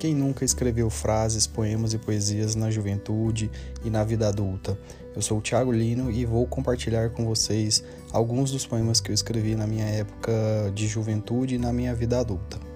Quem nunca escreveu frases, poemas e poesias na juventude e na vida adulta? Eu sou o Thiago Lino e vou compartilhar com vocês alguns dos poemas que eu escrevi na minha época de juventude e na minha vida adulta.